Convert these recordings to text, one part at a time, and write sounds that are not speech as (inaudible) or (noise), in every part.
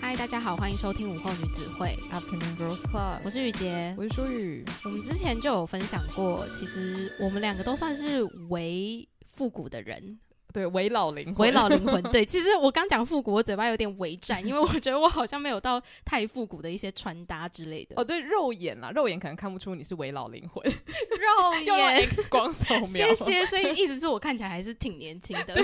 嗨，大家好，欢迎收听午后女子会 Afternoon Girls Club，我是雨洁，我是舒雨。我们之前就有分享过，其实我们两个都算是为复古的人。对，伪老灵魂，伪老灵魂。对，其实我刚讲复古，我嘴巴有点微颤，因为我觉得我好像没有到太复古的一些穿搭之类的。哦，对，肉眼啦，肉眼可能看不出你是伪老灵魂，(laughs) 肉眼用 X 光扫描。谢谢，所以意思是我看起来还是挺年轻的。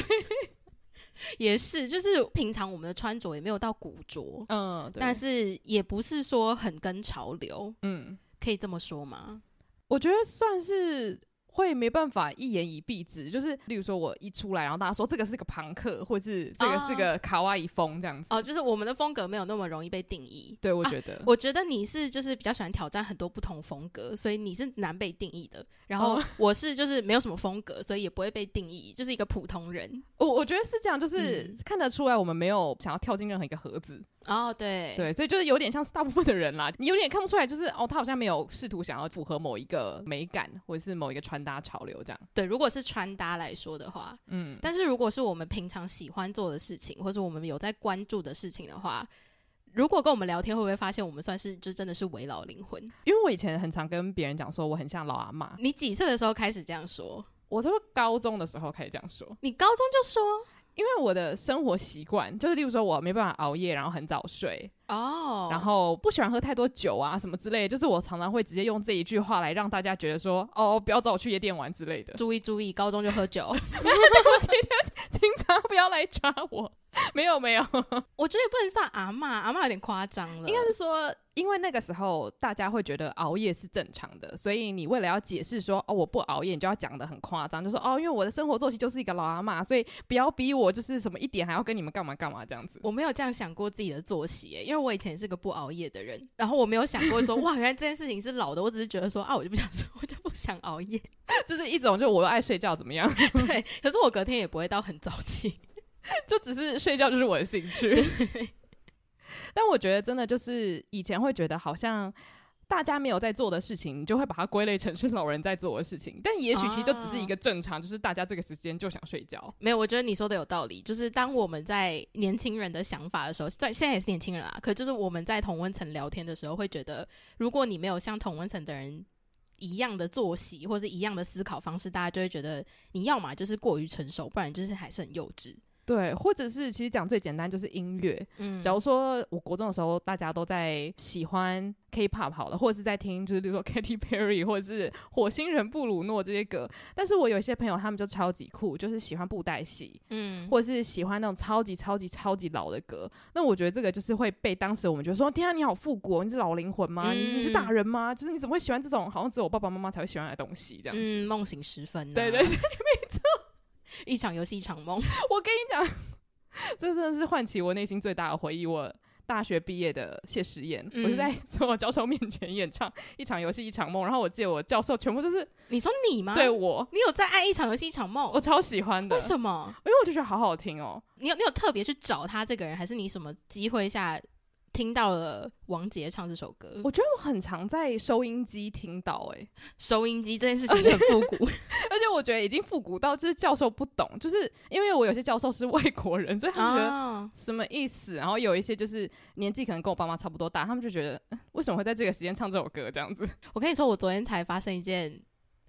也是，就是平常我们的穿着也没有到古着，嗯，但是也不是说很跟潮流，嗯，可以这么说吗？我觉得算是。会没办法一言以蔽之，就是例如说，我一出来，然后大家说这个是个朋克，或是这个是个卡哇伊风这样子。哦，就是我们的风格没有那么容易被定义。对，我觉得，啊，我觉得你是就是比较喜欢挑战很多不同风格，所以你是难被定义的。然后我是就是没有什么风格，所以也不会被定义，就是一个普通人。我我觉得是这样，就是看得出来我们没有想要跳进任何一个盒子。哦，对对，所以就是有点像是大部分的人啦，你有点看不出来，就是哦，他好像没有试图想要符合某一个美感或者是某一个穿搭潮流这样。对，如果是穿搭来说的话，嗯，但是如果是我们平常喜欢做的事情，或是我们有在关注的事情的话，如果跟我们聊天，会不会发现我们算是就真的是伪老灵魂？因为我以前很常跟别人讲说我很像老阿妈。你几岁的时候开始这样说？我从高中的时候开始这样说。你高中就说？因为我的生活习惯就是，例如说我没办法熬夜，然后很早睡哦，oh. 然后不喜欢喝太多酒啊什么之类的，就是我常常会直接用这一句话来让大家觉得说，哦，不要找我去夜店玩之类的。注意注意，高中就喝酒，(laughs) 经常 (laughs) 不要来抓我。没有没有，(laughs) 我觉得也不能算阿妈，阿妈有点夸张了。应该是说，因为那个时候大家会觉得熬夜是正常的，所以你为了要解释说哦，我不熬夜，你就要讲的很夸张，就说哦，因为我的生活作息就是一个老阿妈，所以不要逼我，就是什么一点还要跟你们干嘛干嘛这样子。我没有这样想过自己的作息，因为我以前是个不熬夜的人，然后我没有想过说 (laughs) 哇，原来这件事情是老的，我只是觉得说啊，我就不想说，我就不想熬夜，(laughs) 就是一种就我又爱睡觉怎么样？(laughs) 对，可是我隔天也不会到很早起。就只是睡觉就是我的兴趣，但我觉得真的就是以前会觉得好像大家没有在做的事情，你就会把它归类成是老人在做的事情。但也许其实就只是一个正常，就是大家这个时间就想睡觉。没有，我觉得你说的有道理。就是当我们在年轻人的想法的时候，虽然现在也是年轻人啊，可就是我们在同温层聊天的时候，会觉得如果你没有像同温层的人一样的作息或是一样的思考方式，大家就会觉得你要么就是过于成熟，不然就是还是很幼稚。对，或者是其实讲最简单就是音乐。嗯，假如说我国中的时候，大家都在喜欢 K-pop 好了，或者是在听就是比如说 Katy Perry 或者是火星人布鲁诺这些歌。但是我有一些朋友，他们就超级酷，就是喜欢布袋戏，嗯，或者是喜欢那种超级超级超级老的歌。那我觉得这个就是会被当时我们觉得说，天啊，你好复古，你是老灵魂吗？嗯、你你是大人吗？就是你怎么会喜欢这种好像只有我爸爸妈妈才会喜欢的东西这样子？嗯，梦醒时分、啊。对对对。一场游戏一场梦，(laughs) 我跟你讲，这真的是唤起我内心最大的回忆。我大学毕业的谢师宴，嗯、我就在所有教授面前演唱一场游戏一场梦。然后我记得我教授全部都是你说你吗？对我，你有在爱一场游戏一场梦？我超喜欢的。为什么？因为我就觉得好好听哦。你有你有特别去找他这个人，还是你什么机会下？听到了王杰唱这首歌，我觉得我很常在收音机听到、欸。哎，收音机这件事情很复古，(laughs) 而且我觉得已经复古到就是教授不懂，就是因为我有些教授是外国人，所以他们觉得什么意思？然后有一些就是年纪可能跟我爸妈差不多大，他们就觉得为什么会在这个时间唱这首歌这样子？我跟你说，我昨天才发生一件。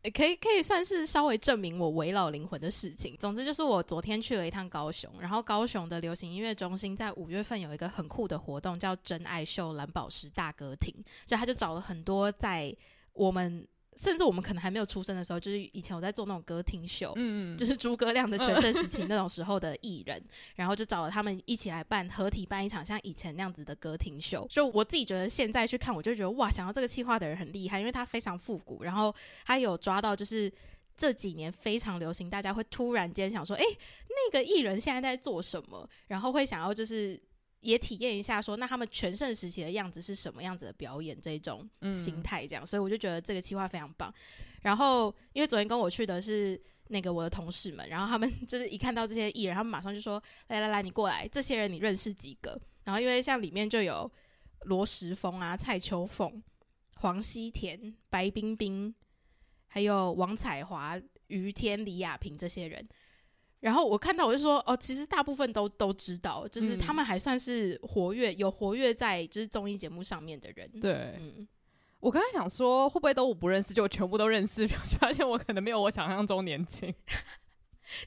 可以可以算是稍微证明我为老灵魂的事情。总之就是我昨天去了一趟高雄，然后高雄的流行音乐中心在五月份有一个很酷的活动，叫真爱秀蓝宝石大歌厅，所以他就找了很多在我们。甚至我们可能还没有出生的时候，就是以前我在做那种歌厅秀，嗯，就是诸葛亮的全盛时期那种时候的艺人，嗯、(laughs) 然后就找了他们一起来办合体办一场像以前那样子的歌厅秀。就我自己觉得现在去看，我就觉得哇，想要这个企划的人很厉害，因为他非常复古，然后他有抓到就是这几年非常流行，大家会突然间想说，哎、欸，那个艺人现在在做什么？然后会想要就是。也体验一下，说那他们全盛时期的样子是什么样子的表演，这种心态这样，嗯、所以我就觉得这个计划非常棒。然后因为昨天跟我去的是那个我的同事们，然后他们 (laughs) 就是一看到这些艺人，他们马上就说：“来来来，你过来，这些人你认识几个？”然后因为像里面就有罗时丰啊、蔡秋凤、黄西田、白冰冰、还有王彩华、于天、李亚平这些人。然后我看到我就说，哦，其实大部分都都知道，就是他们还算是活跃，有活跃在就是综艺节目上面的人。对，嗯，我刚才想说，会不会都我不认识，就全部都认识，(laughs) 发现我可能没有我想象中年轻。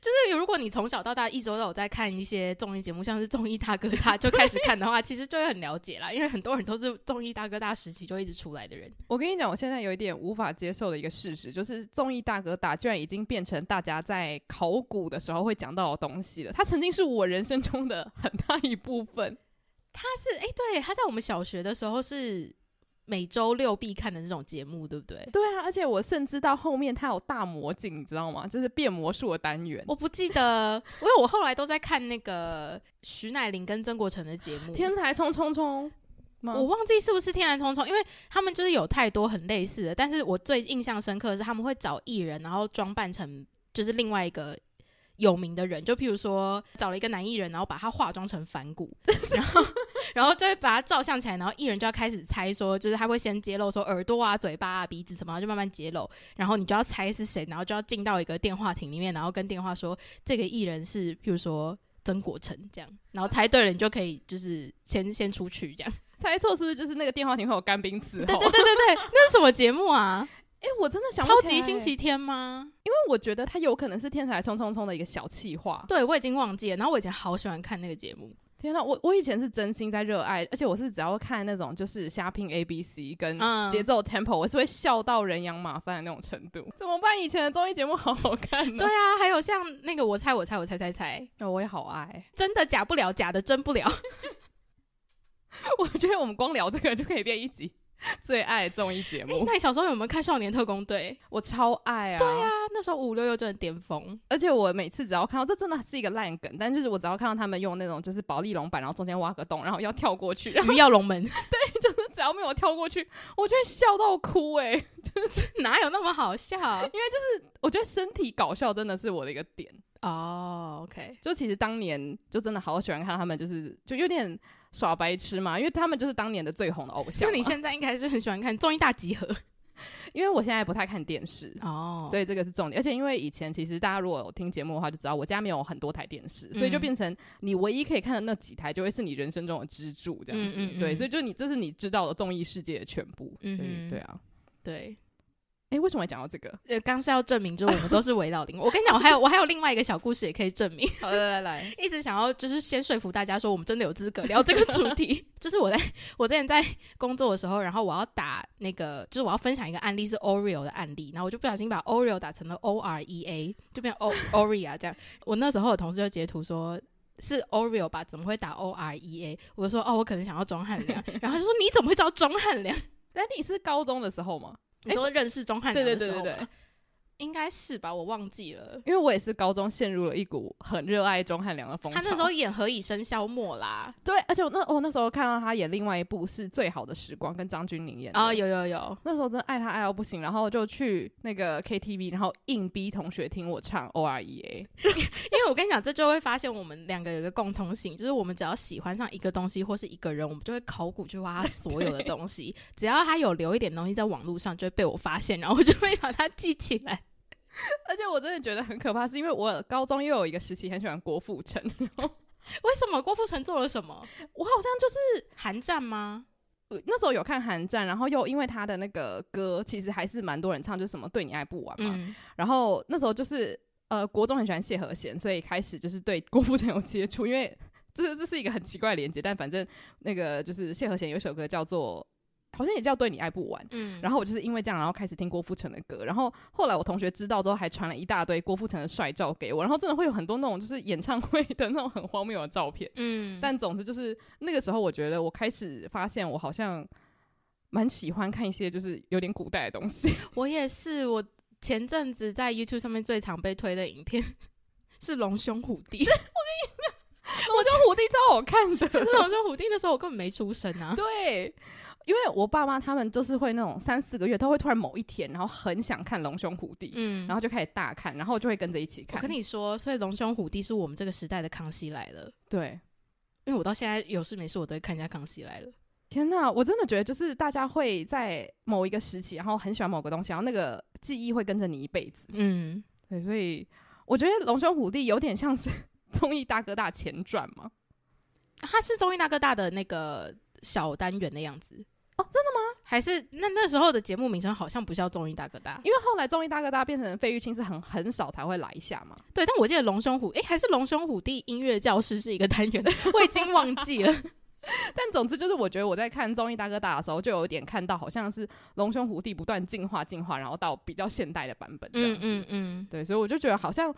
就是如果你从小到大一直都有在看一些综艺节目，像是综艺大哥大就开始看的话，其实就会很了解啦。因为很多人都是综艺大哥大时期就一直出来的人。我跟你讲，我现在有一点无法接受的一个事实，就是综艺大哥大居然已经变成大家在考古的时候会讲到的东西了。它曾经是我人生中的很大一部分。他是哎、欸，对，他在我们小学的时候是。每周六必看的那种节目，对不对？对啊，而且我甚至到后面它有大魔镜，你知道吗？就是变魔术的单元。我不记得，(laughs) 因为我后来都在看那个徐乃麟跟曾国城的节目《天才冲冲冲》。我忘记是不是《天才冲冲》，因为他们就是有太多很类似的。但是我最印象深刻的是他们会找艺人，然后装扮成就是另外一个。有名的人，就譬如说找了一个男艺人，然后把他化妆成反骨，然后然后就会把他照相起来，然后艺人就要开始猜说，就是他会先揭露说耳朵啊、嘴巴啊、鼻子什么，就慢慢揭露，然后你就要猜是谁，然后就要进到一个电话亭里面，然后跟电话说这个艺人是譬如说曾国城这样，然后猜对了，你就可以就是先先出去这样，猜错是不是就是那个电话亭会有干冰伺候？对对对对对，那是什么节目啊？哎、欸，我真的想超级星期天吗？因为我觉得它有可能是《天才冲冲冲》的一个小气话。对，我已经忘记了。然后我以前好喜欢看那个节目。天呐，我我以前是真心在热爱，而且我是只要看那种就是瞎拼 A B C 跟节奏 Tempo，、嗯、我是会笑到人仰马翻的那种程度。怎么办？以前的综艺节目好好看呢。对啊，还有像那个我猜我猜我猜猜猜，哦，我也好爱。真的假不了，假的真不了。(laughs) 我觉得我们光聊这个就可以变一集。(laughs) 最爱综艺节目。欸，那你小时候有没有看《少年特工队》？我超爱啊！对啊，那时候五六六真的巅峰。而且我每次只要看到，这真的是一个烂梗，但就是我只要看到他们用那种就是保丽龙板，然后中间挖个洞，然后要跳过去，然后要龙门。(laughs) 对，就是只要没有跳过去，我就会笑到哭哎、欸！(laughs) 就是哪有那么好笑？因为就是我觉得身体搞笑真的是我的一个点哦。Oh, OK，就其实当年就真的好喜欢看他们，就是就有点。耍白痴嘛，因为他们就是当年的最红的偶像。那你现在应该是很喜欢看综艺大集合，(laughs) 因为我现在不太看电视哦，所以这个是重点。而且因为以前其实大家如果有听节目的话，就知道我家没有很多台电视，所以就变成你唯一可以看的那几台，就会是你人生中的支柱这样子。嗯嗯嗯对，所以就你这是你知道的综艺世界的全部。嗯，所以对啊，对。哎、欸，为什么会讲到这个？呃，刚是要证明，就是我们都是围绕灵。我跟你讲，我还有我还有另外一个小故事也可以证明。好的，来来来，(laughs) 一直想要就是先说服大家说，我们真的有资格聊这个主题。(laughs) 就是我在我之前在工作的时候，然后我要打那个，就是我要分享一个案例是 Oreo 的案例，然后我就不小心把 Oreo 打成了 O R E A，就变 O (laughs) Oreo 这样。我那时候的同事就截图说是 Oreo 吧，怎么会打 O R E A？我就说哦，我可能想要钟汉良，然后就说你怎么会知道钟汉良？那你是高中的时候吗？你说认识钟汉良的时候，对对对对对。应该是吧，我忘记了，因为我也是高中陷入了一股很热爱钟汉良的风潮。他那时候演《何以笙箫默》啦，对，而且我那我、哦、那时候看到他演另外一部是《最好的时光》，跟张钧甯演的。啊、哦，有有有，那时候真的爱他爱到不行，然后就去那个 KTV，然后硬逼同学听我唱 O R E A。因为我跟你讲，这就会发现我们两个有一个共通性，就是我们只要喜欢上一个东西或是一个人，我们就会考古去挖他所有的东西，只要他有留一点东西在网络上，就会被我发现，然后我就会把它记起来。(laughs) 而且我真的觉得很可怕，是因为我高中又有一个时期很喜欢郭富城。(laughs) (laughs) 为什么郭富城做了什么？我好像就是寒战吗？那时候有看寒战，然后又因为他的那个歌，其实还是蛮多人唱，就是什么对你爱不完嘛。嗯、然后那时候就是呃，国中很喜欢谢和弦，所以开始就是对郭富城有接触。因为这是这是一个很奇怪的连接，但反正那个就是谢和弦有一首歌叫做。好像也叫对你爱不完，嗯，然后我就是因为这样，然后开始听郭富城的歌，然后后来我同学知道之后，还传了一大堆郭富城的帅照给我，然后真的会有很多那种就是演唱会的那种很荒谬的照片，(laughs) 嗯，但总之就是那个时候，我觉得我开始发现我好像蛮喜欢看一些就是有点古代的东西。(laughs) 我也是，我前阵子在 YouTube 上面最常被推的影片 (laughs) 是龙兄虎弟，我跟你讲，龙兄虎弟超好看的，龙兄虎弟那时候我根本没出生啊，对。因为我爸妈他们就是会那种三四个月，他会突然某一天，然后很想看《龙兄虎弟》，嗯，然后就开始大看，然后就会跟着一起看。我跟你说，所以《龙兄虎弟》是我们这个时代的《康熙来了》。对，因为我到现在有事没事，我都会看一下《康熙来了》。天哪，我真的觉得就是大家会在某一个时期，然后很喜欢某个东西，然后那个记忆会跟着你一辈子。嗯，对，所以我觉得《龙兄虎弟》有点像是 (laughs) 综艺大哥大前传嘛。他是综艺大哥大的那个小单元的样子哦，真的吗？还是那那时候的节目名称好像不叫综艺大哥大，因为后来综艺大哥大变成费玉清是很很少才会来一下嘛。对，但我记得龙兄虎，诶，还是龙兄虎弟音乐教室是一个单元，(laughs) 我已经忘记了。(laughs) 但总之就是，我觉得我在看综艺大哥大的时候，就有点看到好像是龙兄虎弟不断进化、进化，然后到比较现代的版本这样嗯嗯，对，所以我就觉得好像。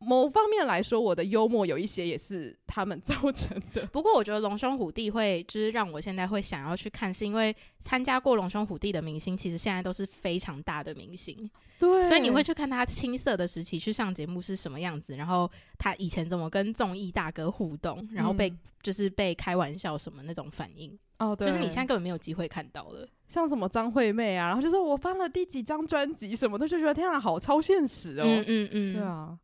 某方面来说，我的幽默有一些也是他们 (laughs) 造成的。不过，我觉得《龙兄虎弟》会就是让我现在会想要去看，是因为参加过《龙兄虎弟》的明星，其实现在都是非常大的明星。对，所以你会去看他青涩的时期去上节目是什么样子，然后他以前怎么跟综艺大哥互动，然后被、嗯、就是被开玩笑什么那种反应。哦，对，就是你现在根本没有机会看到了。像什么张惠妹啊，然后就说我翻了第几张专辑什么的，就觉得天啊，好超现实哦。嗯嗯嗯，对啊。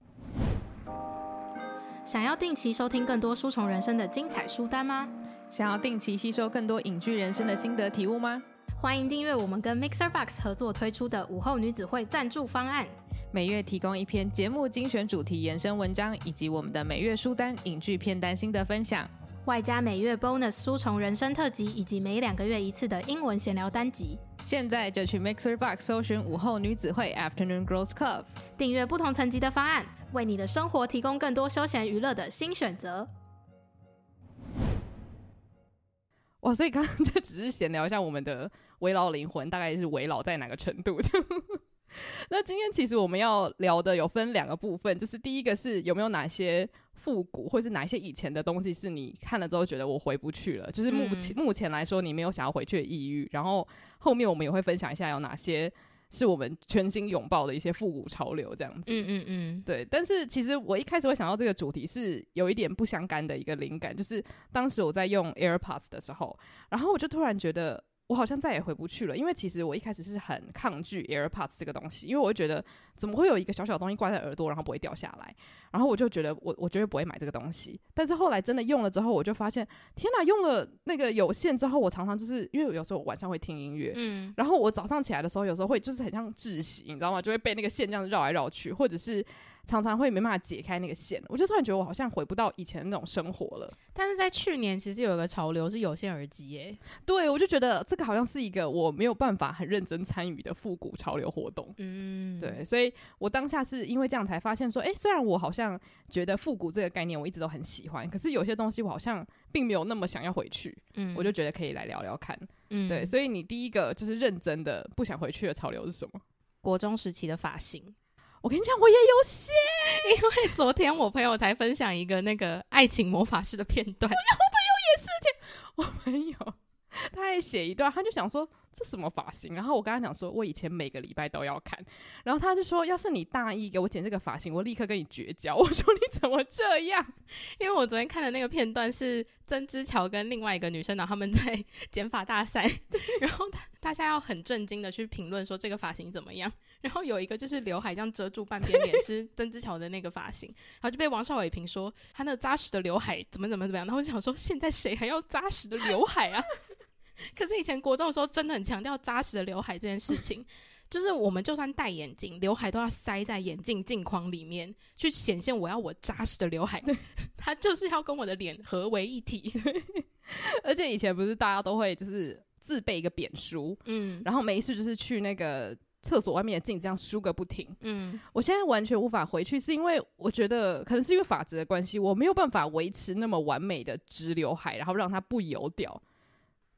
想要定期收听更多书虫人生的精彩书单吗？想要定期吸收更多影剧人生的心得体悟吗？欢迎订阅我们跟 Mixer Box 合作推出的午后女子会赞助方案，每月提供一篇节目精选主题延伸文章，以及我们的每月书单影剧片单心得分享，外加每月 Bonus 书虫人生特辑，以及每两个月一次的英文闲聊单集。现在就去 Mixer Box 搜寻午后女子会 Afternoon Girls Club，订阅不同层级的方案，为你的生活提供更多休闲娱乐的新选择。哇，所以刚刚就只是闲聊一下我们的围老灵魂，大概是围老在哪个程度？(laughs) 那今天其实我们要聊的有分两个部分，就是第一个是有没有哪些。复古，或是哪一些以前的东西是你看了之后觉得我回不去了？就是目前、嗯、目前来说，你没有想要回去的意欲。然后后面我们也会分享一下有哪些是我们全新拥抱的一些复古潮流，这样子。嗯嗯嗯，对。但是其实我一开始会想到这个主题是有一点不相干的一个灵感，就是当时我在用 AirPods 的时候，然后我就突然觉得。我好像再也回不去了，因为其实我一开始是很抗拒 AirPods 这个东西，因为我会觉得怎么会有一个小小东西挂在耳朵，然后不会掉下来，然后我就觉得我我绝对不会买这个东西。但是后来真的用了之后，我就发现，天哪！用了那个有线之后，我常常就是因为有时候我晚上会听音乐，嗯，然后我早上起来的时候，有时候会就是很像窒息，你知道吗？就会被那个线这样绕来绕去，或者是。常常会没办法解开那个线，我就突然觉得我好像回不到以前那种生活了。但是在去年，其实有一个潮流是有线耳机，耶。对，我就觉得这个好像是一个我没有办法很认真参与的复古潮流活动。嗯，对，所以我当下是因为这样才发现说，诶，虽然我好像觉得复古这个概念我一直都很喜欢，可是有些东西我好像并没有那么想要回去。嗯，我就觉得可以来聊聊看。嗯，对，所以你第一个就是认真的不想回去的潮流是什么？国中时期的发型。我跟你讲，我也有写，因为昨天我朋友才分享一个那个爱情魔法师的片段。我朋友也是，我朋友他也写一段，他就想说。这什么发型？然后我跟他讲说，我以前每个礼拜都要看。然后他就说，要是你大一给我剪这个发型，我立刻跟你绝交。(laughs) 我说你怎么这样？因为我昨天看的那个片段是曾之乔跟另外一个女生，然后他们在剪发大赛，(laughs) 然后大家要很震惊的去评论说这个发型怎么样。然后有一个就是刘海这样遮住半边脸，是曾之乔的那个发型，然后就被王少伟评说他那扎实的刘海怎么怎么怎么样。然后我就想说，现在谁还要扎实的刘海啊？(laughs) 可是以前国中的时候，真的很强调扎实的刘海这件事情，(laughs) 就是我们就算戴眼镜，刘海都要塞在眼镜镜框里面，去显现我要我扎实的刘海。对，(laughs) 它就是要跟我的脸合为一体。而且以前不是大家都会就是自备一个扁梳，嗯，然后没事就是去那个厕所外面的镜子这样梳个不停。嗯，我现在完全无法回去，是因为我觉得可能是因为发质的关系，我没有办法维持那么完美的直刘海，然后让它不油掉。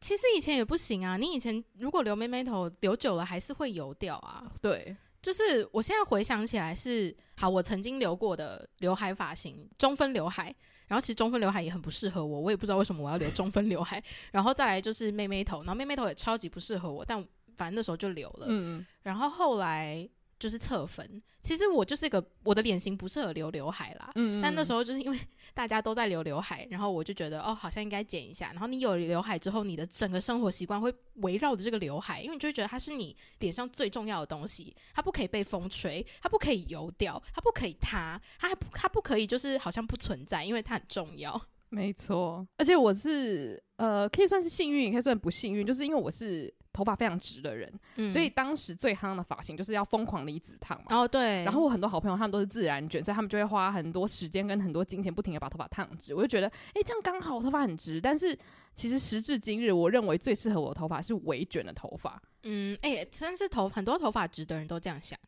其实以前也不行啊，你以前如果留妹妹头留久了还是会油掉啊。对，就是我现在回想起来是，好，我曾经留过的刘海发型中分刘海，然后其实中分刘海也很不适合我，我也不知道为什么我要留中分刘海，(laughs) 然后再来就是妹妹头，然后妹妹头也超级不适合我，但反正那时候就留了。嗯嗯，然后后来。就是侧分，其实我就是一个我的脸型不适合留刘海啦。嗯，嗯，但那时候就是因为 (laughs) 大家都在留刘海，然后我就觉得哦，好像应该剪一下。然后你有刘海之后，你的整个生活习惯会围绕着这个刘海，因为你就会觉得它是你脸上最重要的东西，它不可以被风吹，它不可以油掉，它不可以塌，它还不它不可以就是好像不存在，因为它很重要。没错，而且我是呃，可以算是幸运，也可以算不幸运，就是因为我是头发非常直的人，嗯、所以当时最夯的发型就是要疯狂离子烫嘛。哦，对。然后我很多好朋友他们都是自然卷，所以他们就会花很多时间跟很多金钱，不停的把头发烫直。我就觉得，哎，这样刚好，我头发很直。但是其实时至今日，我认为最适合我的头发是微卷的头发。嗯，哎，真是头很多头发直的人都这样想。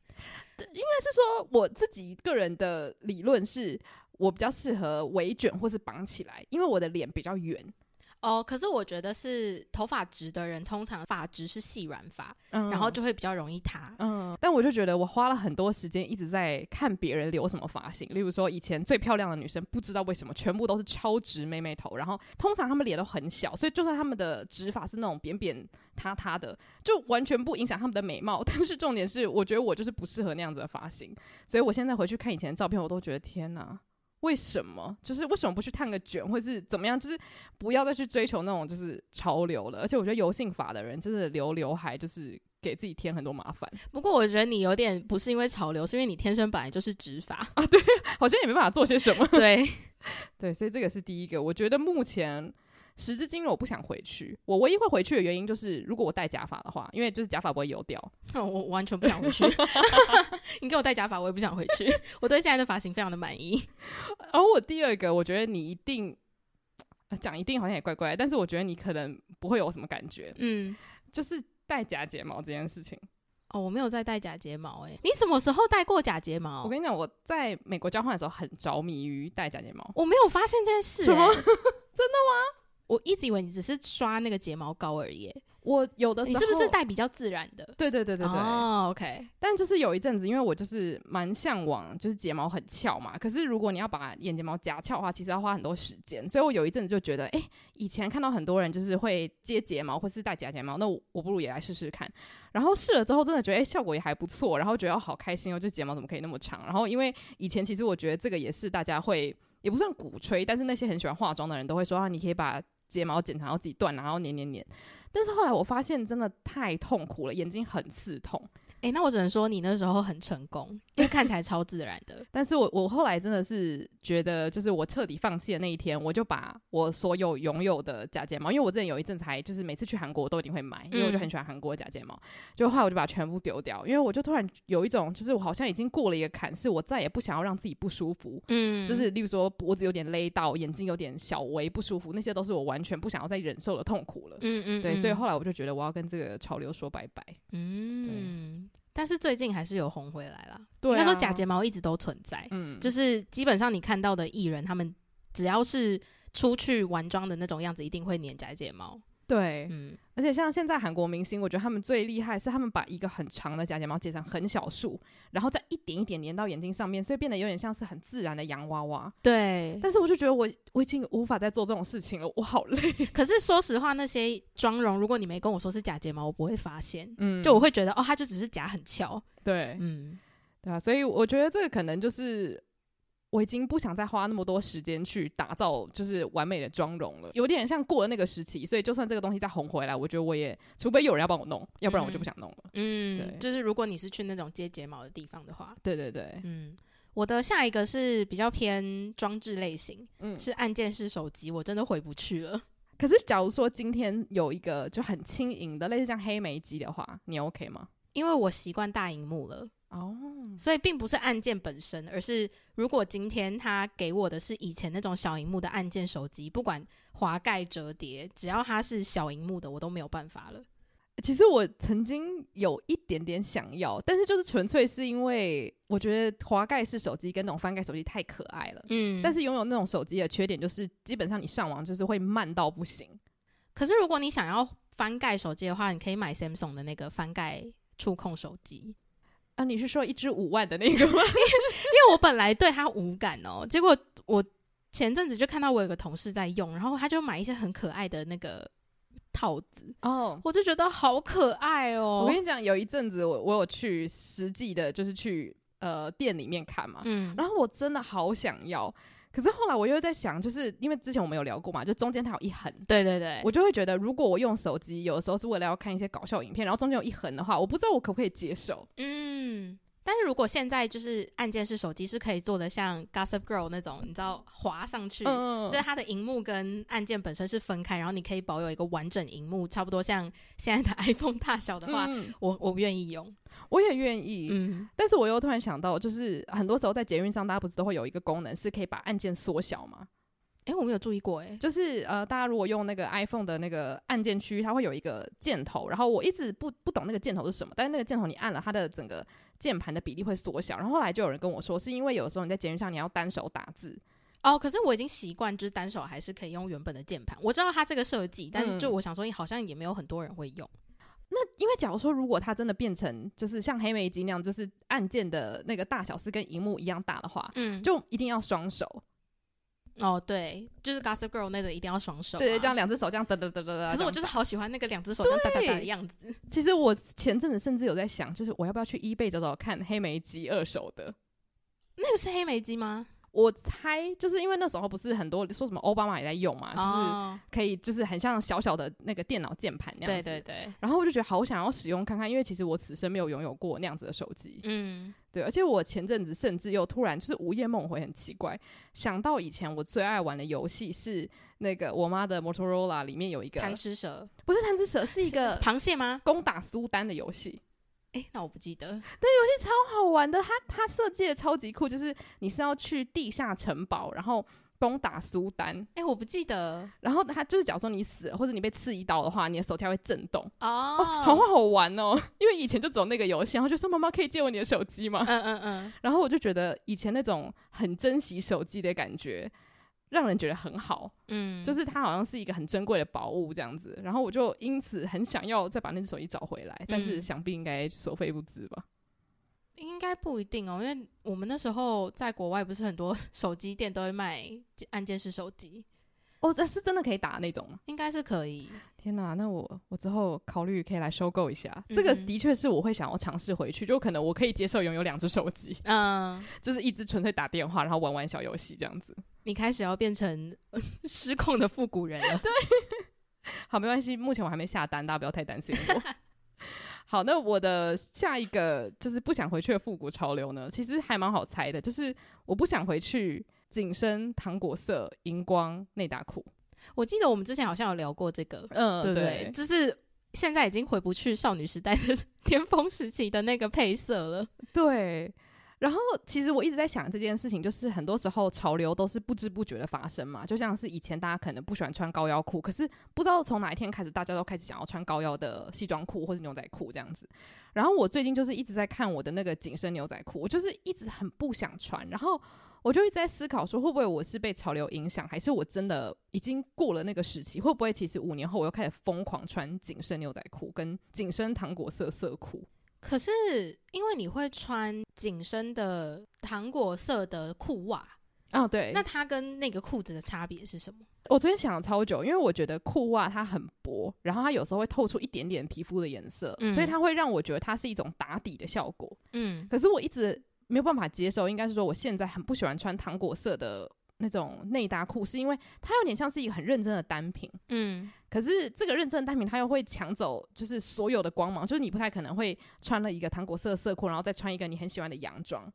应该是说我自己个人的理论是。我比较适合微卷或是绑起来，因为我的脸比较圆。哦，可是我觉得是头发直的人，通常发质是细软发，嗯，然后就会比较容易塌。嗯，但我就觉得我花了很多时间一直在看别人留什么发型，例如说以前最漂亮的女生，不知道为什么全部都是超直妹妹头，然后通常她们脸都很小，所以就算她们的直发是那种扁扁塌塌的，就完全不影响她们的美貌。(laughs) 但是重点是，我觉得我就是不适合那样子的发型，所以我现在回去看以前的照片，我都觉得天哪。为什么？就是为什么不去烫个卷，或是怎么样？就是不要再去追求那种就是潮流了。而且我觉得油性发的人，真的留刘海就是给自己添很多麻烦。不过我觉得你有点不是因为潮流，是因为你天生本来就是直发 (laughs) 啊。对，好像也没办法做些什么。对，对，所以这个是第一个。我觉得目前。时至今日，我不想回去。我唯一会回去的原因就是，如果我戴假发的话，因为就是假发不会油掉。哦，我完全不想回去。(laughs) (laughs) 你给我戴假发，我也不想回去。我对现在的发型非常的满意。(laughs) 而我第二个，我觉得你一定讲一定好像也怪怪，但是我觉得你可能不会有什么感觉。嗯，就是戴假睫毛这件事情。哦，我没有在戴假睫毛诶。你什么时候戴过假睫毛？我跟你讲，我在美国交换的时候很着迷于戴假睫毛。我没有发现这件事。什么？真的吗？我一直以为你只是刷那个睫毛膏而已。我有的时候，你是不是戴比较自然的？对对对对对。哦，OK。但就是有一阵子，因为我就是蛮向往，就是睫毛很翘嘛。可是如果你要把眼睫毛夹翘的话，其实要花很多时间。所以我有一阵子就觉得，哎、欸，以前看到很多人就是会接睫毛或是戴假睫毛，那我，我不如也来试试看。然后试了之后，真的觉得，哎、欸，效果也还不错。然后觉得好开心哦，就睫毛怎么可以那么长？然后因为以前其实我觉得这个也是大家会，也不算鼓吹，但是那些很喜欢化妆的人都会说啊，你可以把。睫毛剪长，好几段，然后粘粘粘。但是后来我发现真的太痛苦了，眼睛很刺痛。诶、欸，那我只能说你那时候很成功，因为看起来超自然的。(laughs) 但是我我后来真的是觉得，就是我彻底放弃的那一天，我就把我所有拥有的假睫毛，因为我之前有一阵才就是每次去韩国我都一定会买，因为我就很喜欢韩国的假睫毛。就后来我就把它全部丢掉，因为我就突然有一种，就是我好像已经过了一个坎，是我再也不想要让自己不舒服。嗯，就是例如说脖子有点勒到，眼睛有点小微不舒服，那些都是我完全不想要再忍受的痛苦了。嗯嗯，对，所以后来我就觉得我要跟这个潮流说拜拜。嗯，对。但是最近还是有红回来了。对、啊，应该说假睫毛一直都存在。嗯，就是基本上你看到的艺人，他们只要是出去玩妆的那种样子，一定会粘假睫毛。对，嗯，而且像现在韩国明星，我觉得他们最厉害是他们把一个很长的假睫毛剪成很小束，然后再一点一点粘到眼睛上面，所以变得有点像是很自然的洋娃娃。对，但是我就觉得我我已经无法再做这种事情了，我好累。可是说实话，那些妆容，如果你没跟我说是假睫毛，我不会发现。嗯，就我会觉得哦，它就只是假很翘。对，嗯，对啊，所以我觉得这个可能就是。我已经不想再花那么多时间去打造就是完美的妆容了，有点像过了那个时期，所以就算这个东西再红回来，我觉得我也除非有人要帮我弄，要不然我就不想弄了。嗯，对，就是如果你是去那种接睫毛的地方的话，对对对，嗯，我的下一个是比较偏装置类型，嗯，是按键式手机，我真的回不去了。(laughs) 可是假如说今天有一个就很轻盈的类似像黑莓机的话，你 OK 吗？因为我习惯大荧幕了。哦，oh. 所以并不是按键本身，而是如果今天他给我的是以前那种小荧幕的按键手机，不管滑盖折叠，只要它是小荧幕的，我都没有办法了。其实我曾经有一点点想要，但是就是纯粹是因为我觉得滑盖式手机跟那种翻盖手机太可爱了。嗯，但是拥有那种手机的缺点就是，基本上你上网就是会慢到不行。可是如果你想要翻盖手机的话，你可以买 Samsung 的那个翻盖触控手机。啊，你是说一支五万的那个吗？(laughs) 因为我本来对它无感哦，结果我前阵子就看到我有个同事在用，然后他就买一些很可爱的那个套子哦，我就觉得好可爱哦。我跟你讲，有一阵子我我有去实际的，就是去呃店里面看嘛，嗯，然后我真的好想要。可是后来我又在想，就是因为之前我们有聊过嘛，就中间它有一横，对对对，我就会觉得，如果我用手机，有的时候是为了要看一些搞笑影片，然后中间有一横的话，我不知道我可不可以接受。嗯，但是如果现在就是按键式手机是可以做的像 Gossip Girl 那种，你知道滑上去，嗯、就是它的荧幕跟按键本身是分开，然后你可以保有一个完整荧幕，差不多像现在的 (laughs) iPhone 大小的话，嗯、我我愿意用，我也愿意。嗯，但是我又突然想到，就是很多时候在捷运上，大家不是都会有一个功能是可以把按键缩小吗？哎、欸，我没有注意过、欸，哎，就是呃，大家如果用那个 iPhone 的那个按键区，它会有一个箭头，然后我一直不不懂那个箭头是什么，但是那个箭头你按了，它的整个键盘的比例会缩小。然后后来就有人跟我说，是因为有时候你在捷运上你要单手打字，哦，可是我已经习惯就是单手还是可以用原本的键盘。我知道它这个设计，但是就我想说，好像也没有很多人会用。嗯、那因为假如说如果它真的变成就是像黑莓机那样，就是按键的那个大小是跟荧幕一样大的话，嗯，就一定要双手。哦，对，就是 Gossip Girl 那个一定要双手，啊，对，这样两只手这样哒哒哒哒哒。可是我就是好喜欢那个两只手这样哒哒哒的样子。其实我前阵子甚至有在想，就是我要不要去 eBay 找找看黑莓机二手的？那个是黑莓机吗？我猜就是因为那时候不是很多说什么奥巴马也在用嘛，就是可以就是很像小小的那个电脑键盘那样子。对对对。然后我就觉得好想要使用看看，因为其实我此生没有拥有过那样子的手机。嗯。对，而且我前阵子甚至又突然就是午夜梦回，很奇怪，想到以前我最爱玩的游戏是那个我妈的 Motorola 里面有一个贪吃蛇，不是贪吃蛇，是一个螃蟹吗？攻打苏丹的游戏。哎、欸，那我不记得。对，游戏超好玩的，它它设计的超级酷，就是你是要去地下城堡，然后攻打苏丹。哎、欸，我不记得。然后他就是，假如说你死了，或者你被刺一刀的话，你的手枪会震动。哦，哦，好好玩哦！因为以前就只有那个游戏，然后就说妈妈可以借我你的手机吗？嗯嗯嗯。(laughs) 然后我就觉得以前那种很珍惜手机的感觉。让人觉得很好，嗯，就是它好像是一个很珍贵的宝物这样子，然后我就因此很想要再把那只手机找回来，嗯、但是想必应该所费不赀吧？应该不一定哦，因为我们那时候在国外不是很多 (laughs) 手机店都会卖按键式手机。哦，这是真的可以打那种吗？应该是可以。天哪，那我我之后考虑可以来收购一下。嗯、这个的确是我会想要尝试回去，就可能我可以接受拥有两只手机，嗯，(laughs) 就是一只纯粹打电话，然后玩玩小游戏这样子。你开始要变成 (laughs) 失控的复古人了。对，好，没关系，目前我还没下单，大家不要太担心我。好，那我的下一个就是不想回去的复古潮流呢，其实还蛮好猜的，就是我不想回去。紧身糖果色荧光内搭裤，我记得我们之前好像有聊过这个，嗯，对不对？对，就是现在已经回不去少女时代的 (laughs) 巅峰时期的那个配色了。对，然后其实我一直在想这件事情，就是很多时候潮流都是不知不觉的发生嘛。就像是以前大家可能不喜欢穿高腰裤，可是不知道从哪一天开始，大家都开始想要穿高腰的西装裤或者牛仔裤这样子。然后我最近就是一直在看我的那个紧身牛仔裤，我就是一直很不想穿，然后。我就一直在思考说，会不会我是被潮流影响，还是我真的已经过了那个时期？会不会其实五年后我又开始疯狂穿紧身牛仔裤跟紧身糖果色色裤？可是因为你会穿紧身的糖果色的裤袜啊，对，那它跟那个裤子的差别是什么？我昨天想了超久，因为我觉得裤袜它很薄，然后它有时候会透出一点点皮肤的颜色，嗯，所以它会让我觉得它是一种打底的效果。嗯，可是我一直。没有办法接受，应该是说我现在很不喜欢穿糖果色的那种内搭裤，是因为它有点像是一个很认真的单品，嗯，可是这个认真的单品它又会抢走就是所有的光芒，就是你不太可能会穿了一个糖果色的色裤，然后再穿一个你很喜欢的洋装。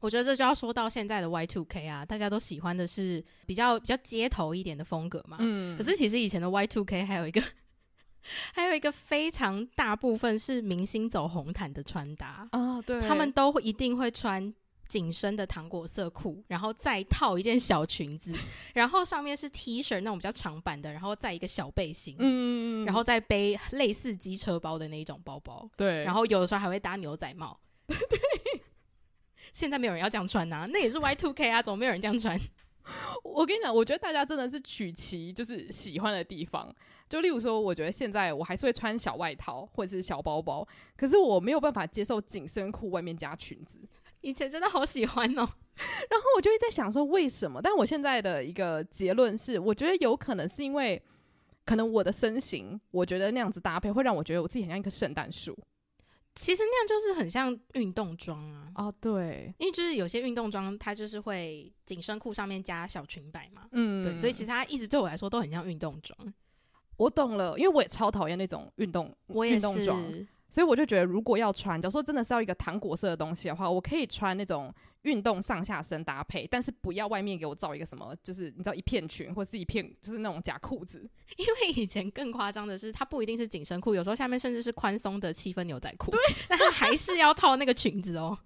我觉得这就要说到现在的 Y two K 啊，大家都喜欢的是比较比较街头一点的风格嘛，嗯，可是其实以前的 Y two K 还有一个。还有一个非常大部分是明星走红毯的穿搭啊，对，他们都一定会穿紧身的糖果色裤，然后再套一件小裙子，然后上面是 T 恤那种比较长版的，然后再一个小背心，嗯，然后再背类似机车包的那一种包包，对，然后有的时候还会搭牛仔帽，(laughs) 对，现在没有人要这样穿啊，那也是 Y two K 啊，怎么没有人这样穿？(laughs) 我跟你讲，我觉得大家真的是取其就是喜欢的地方。就例如说，我觉得现在我还是会穿小外套或者是小包包，可是我没有办法接受紧身裤外面加裙子。以前真的好喜欢哦，(laughs) 然后我就会在想说为什么？但我现在的一个结论是，我觉得有可能是因为可能我的身形，我觉得那样子搭配会让我觉得我自己很像一棵圣诞树。其实那样就是很像运动装啊。哦，对，因为就是有些运动装它就是会紧身裤上面加小裙摆嘛。嗯，对，所以其实它一直对我来说都很像运动装。我懂了，因为我也超讨厌那种运动，我也是，运动装，所以我就觉得，如果要穿，假如说真的是要一个糖果色的东西的话，我可以穿那种运动上下身搭配，但是不要外面给我造一个什么，就是你知道一片裙或是一片就是那种假裤子。因为以前更夸张的是，它不一定是紧身裤，有时候下面甚至是宽松的七分牛仔裤，对，(laughs) 但它还是要套那个裙子哦。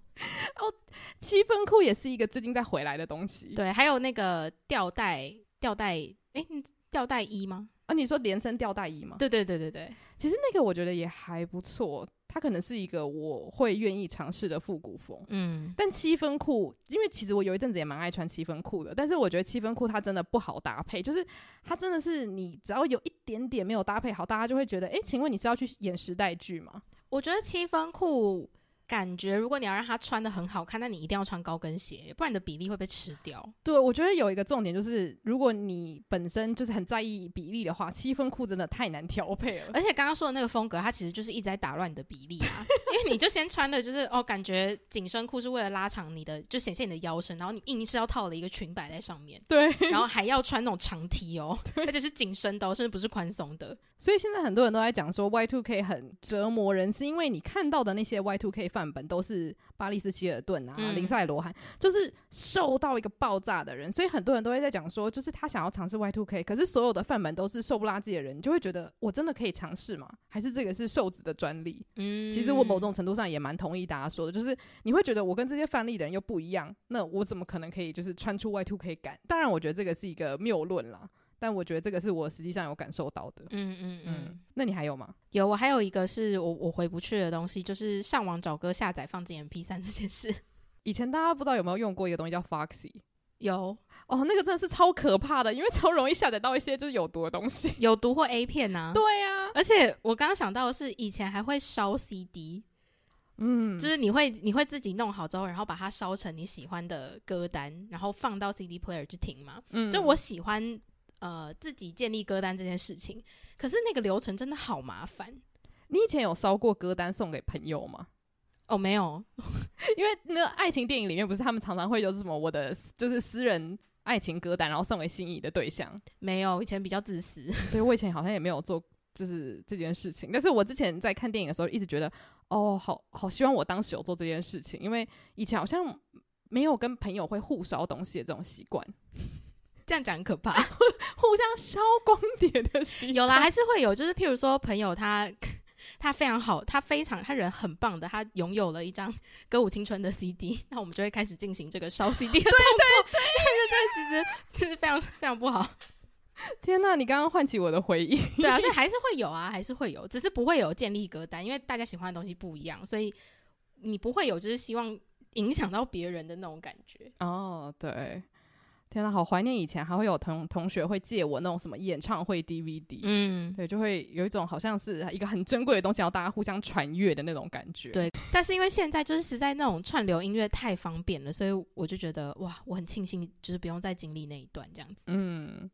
哦，七分裤也是一个最近在回来的东西。对，还有那个吊带，吊带，哎，吊带衣吗？啊，你说连身吊带衣吗？对对对对对，其实那个我觉得也还不错，它可能是一个我会愿意尝试的复古风。嗯，但七分裤，因为其实我有一阵子也蛮爱穿七分裤的，但是我觉得七分裤它真的不好搭配，就是它真的是你只要有一点点没有搭配好，大家就会觉得，哎，请问你是要去演时代剧吗？我觉得七分裤。感觉如果你要让他穿的很好看，那你一定要穿高跟鞋，不然你的比例会被吃掉。对，我觉得有一个重点就是，如果你本身就是很在意比例的话，七分裤真的太难调配了。而且刚刚说的那个风格，它其实就是一直在打乱你的比例啊，(laughs) 因为你就先穿的就是哦，感觉紧身裤是为了拉长你的，就显现你的腰身，然后你硬是要套了一个裙摆在上面，对，然后还要穿那种长 T 哦，(laughs) 而且是紧身的，甚至不是宽松的。所以现在很多人都在讲说 Y two K 很折磨人，是因为你看到的那些 Y two K 范本都是巴利斯希尔顿啊、嗯、林赛罗韩，就是瘦到一个爆炸的人。所以很多人都会在讲说，就是他想要尝试 Y two K，可是所有的范本都是瘦不拉几的人，你就会觉得我真的可以尝试吗？还是这个是瘦子的专利？嗯，其实我某种程度上也蛮同意大家说的，就是你会觉得我跟这些范例的人又不一样，那我怎么可能可以就是穿出 Y two K 感？当然，我觉得这个是一个谬论啦。但我觉得这个是我实际上有感受到的。嗯嗯嗯。那你还有吗？有，我还有一个是我我回不去的东西，就是上网找歌下载放进 MP 三 (laughs) 这件事。以前大家不知道有没有用过一个东西叫 Foxy？有哦，那个真的是超可怕的，因为超容易下载到一些就是有毒的东西，(laughs) 有毒或 A 片啊。对呀、啊，而且我刚刚想到的是，以前还会烧 CD，嗯，就是你会你会自己弄好之后，然后把它烧成你喜欢的歌单，然后放到 CD player 去听嘛。嗯，就我喜欢。呃，自己建立歌单这件事情，可是那个流程真的好麻烦。你以前有烧过歌单送给朋友吗？哦，没有，(laughs) 因为那爱情电影里面不是他们常常会有什么我的就是私人爱情歌单，然后送给心仪的对象。没有，以前比较自私。对，我以前好像也没有做就是这件事情，但是我之前在看电影的时候一直觉得，哦，好好希望我当时有做这件事情，因为以前好像没有跟朋友会互烧东西的这种习惯。这样讲很可怕，(laughs) 互相烧光碟的习有啦，还是会有。就是譬如说，朋友他 (laughs) 他非常好，他非常他人很棒的，他拥有了一张歌舞青春的 CD，那我们就会开始进行这个烧 CD 的动作。对对对，但是 (laughs) 这其实其实非常非常不好。天哪，你刚刚唤起我的回忆。对啊，所以还是会有啊，还是会有，只是不会有建立歌单，因为大家喜欢的东西不一样，所以你不会有就是希望影响到别人的那种感觉。哦，对。天呐，好怀念以前还会有同同学会借我那种什么演唱会 DVD，嗯，对，就会有一种好像是一个很珍贵的东西，要大家互相传阅的那种感觉。对，但是因为现在就是实在那种串流音乐太方便了，所以我就觉得哇，我很庆幸就是不用再经历那一段这样子。嗯。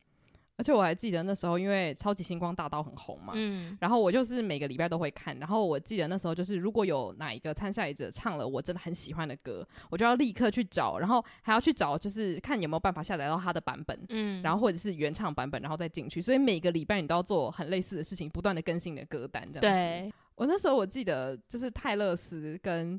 而且我还记得那时候，因为超级星光大道很红嘛，嗯，然后我就是每个礼拜都会看。然后我记得那时候就是，如果有哪一个参赛者唱了我真的很喜欢的歌，我就要立刻去找，然后还要去找，就是看有没有办法下载到他的版本，嗯，然后或者是原唱版本，然后再进去。所以每个礼拜你都要做很类似的事情，不断的更新你的歌单，这样子。对，我那时候我记得就是泰勒斯跟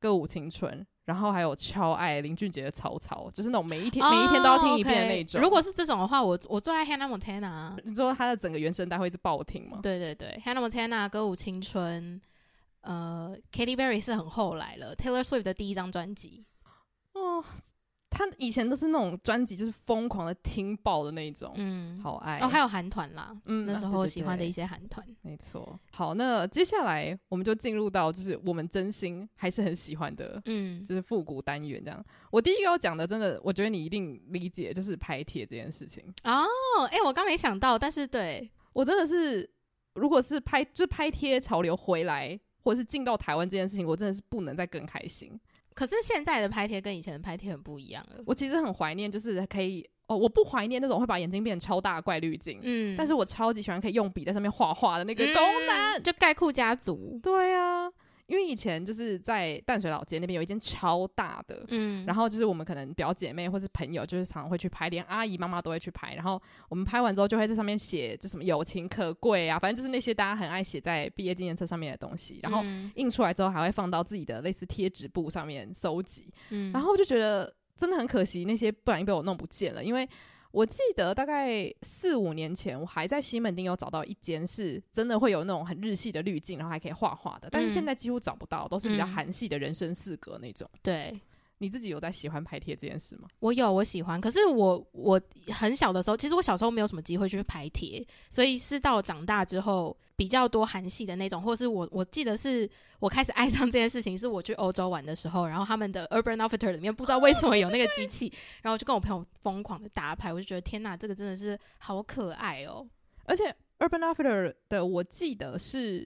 歌舞青春。然后还有超爱林俊杰的曹操，就是那种每一天、oh, 每一天都要听一遍的那种。Okay. 如果是这种的话，我我最爱 Hannah Montana。你说他的整个原声带会一直爆听吗？对对对，Hannah Montana 歌舞青春，呃，Katy Perry 是很后来了，Taylor Swift 的第一张专辑。哦。他以前都是那种专辑，就是疯狂的听爆的那种，嗯，好爱哦。还有韩团啦，嗯，那时候喜欢的一些韩团，没错。好，那接下来我们就进入到就是我们真心还是很喜欢的，嗯，就是复古单元这样。我第一个要讲的，真的，我觉得你一定理解，就是拍贴这件事情哦。哎、欸，我刚没想到，但是对我真的是，如果是拍，就是拍贴潮流回来，或者是进到台湾这件事情，我真的是不能再更开心。可是现在的拍贴跟以前的拍贴很不一样了。我其实很怀念，就是可以哦，我不怀念那种会把眼睛变超大怪滤镜，嗯，但是我超级喜欢可以用笔在上面画画的那个功能，嗯、就盖库家族。对啊，因为以前就是在淡水老街那边有一间超大的，嗯，然后就是我们可能表姐妹或是朋友，就是常常会去拍，连阿姨妈妈都会去拍。然后我们拍完之后，就会在上面写，就什么友情可贵啊，反正就是那些大家很爱写在毕业纪念册上面的东西。然后印出来之后，还会放到自己的类似贴纸簿上面收集。嗯，然后我就觉得真的很可惜，那些不小心被我弄不见了，因为。我记得大概四五年前，我还在西门町有找到一间是真的会有那种很日系的滤镜，然后还可以画画的，但是现在几乎找不到，都是比较韩系的人生四格那种。对。你自己有在喜欢排贴这件事吗？我有，我喜欢。可是我我很小的时候，其实我小时候没有什么机会去排贴，所以是到长大之后比较多韩系的那种，或者是我我记得是我开始爱上这件事情，是我去欧洲玩的时候，然后他们的 Urban Outfitter 里面不知道为什么有那个机器，然后我就跟我朋友疯狂的打牌，我就觉得天哪，这个真的是好可爱哦！而且 Urban Outfitter 的我记得是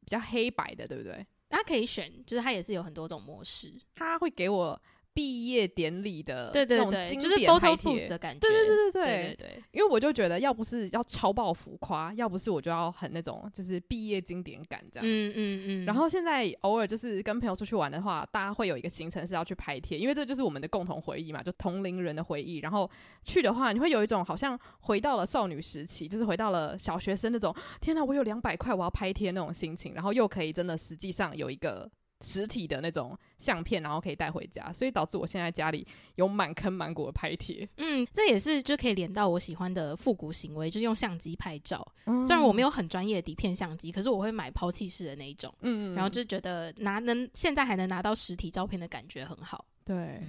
比较黑白的，对不对？他可以选，就是他也是有很多种模式。他会给我毕业典礼的对对对，就是 photo booth 的感觉。对对对对对，对对对。因为我就觉得，要不是要超爆浮夸，要不是我就要很那种就是毕业经典感这样。嗯嗯嗯。然后现在偶尔就是跟朋友出去玩的话，大家会有一个行程是要去拍贴，因为这就是我们的共同回忆嘛，就同龄人的回忆。然后去的话，你会有一种好像回到了少女时期，就是回到了小学生那种，天哪，我有两百块，我要拍贴那种心情。然后又可以真的实际上有一个。实体的那种相片，然后可以带回家，所以导致我现在家里有满坑满谷的拍贴。嗯，这也是就可以连到我喜欢的复古行为，就是用相机拍照。嗯、虽然我没有很专业的底片相机，可是我会买抛弃式的那一种。嗯，然后就觉得拿能现在还能拿到实体照片的感觉很好。对，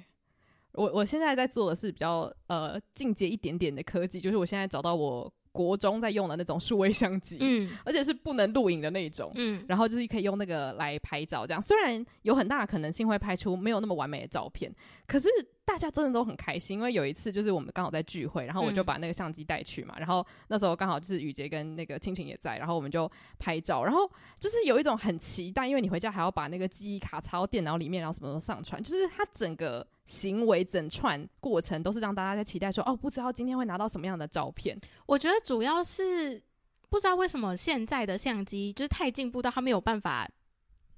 我我现在在做的是比较呃进阶一点点的科技，就是我现在找到我。国中在用的那种数位相机，嗯，而且是不能录影的那种，嗯，然后就是可以用那个来拍照，这样虽然有很大的可能性会拍出没有那么完美的照片，可是大家真的都很开心，因为有一次就是我们刚好在聚会，然后我就把那个相机带去嘛，嗯、然后那时候刚好就是雨杰跟那个青青也在，然后我们就拍照，然后就是有一种很期待，因为你回家还要把那个记忆卡插到电脑里面，然后什么时候上传，就是它整个。行为整串过程都是让大家在期待说，哦，不知道今天会拿到什么样的照片。我觉得主要是不知道为什么现在的相机就是太进步到它没有办法，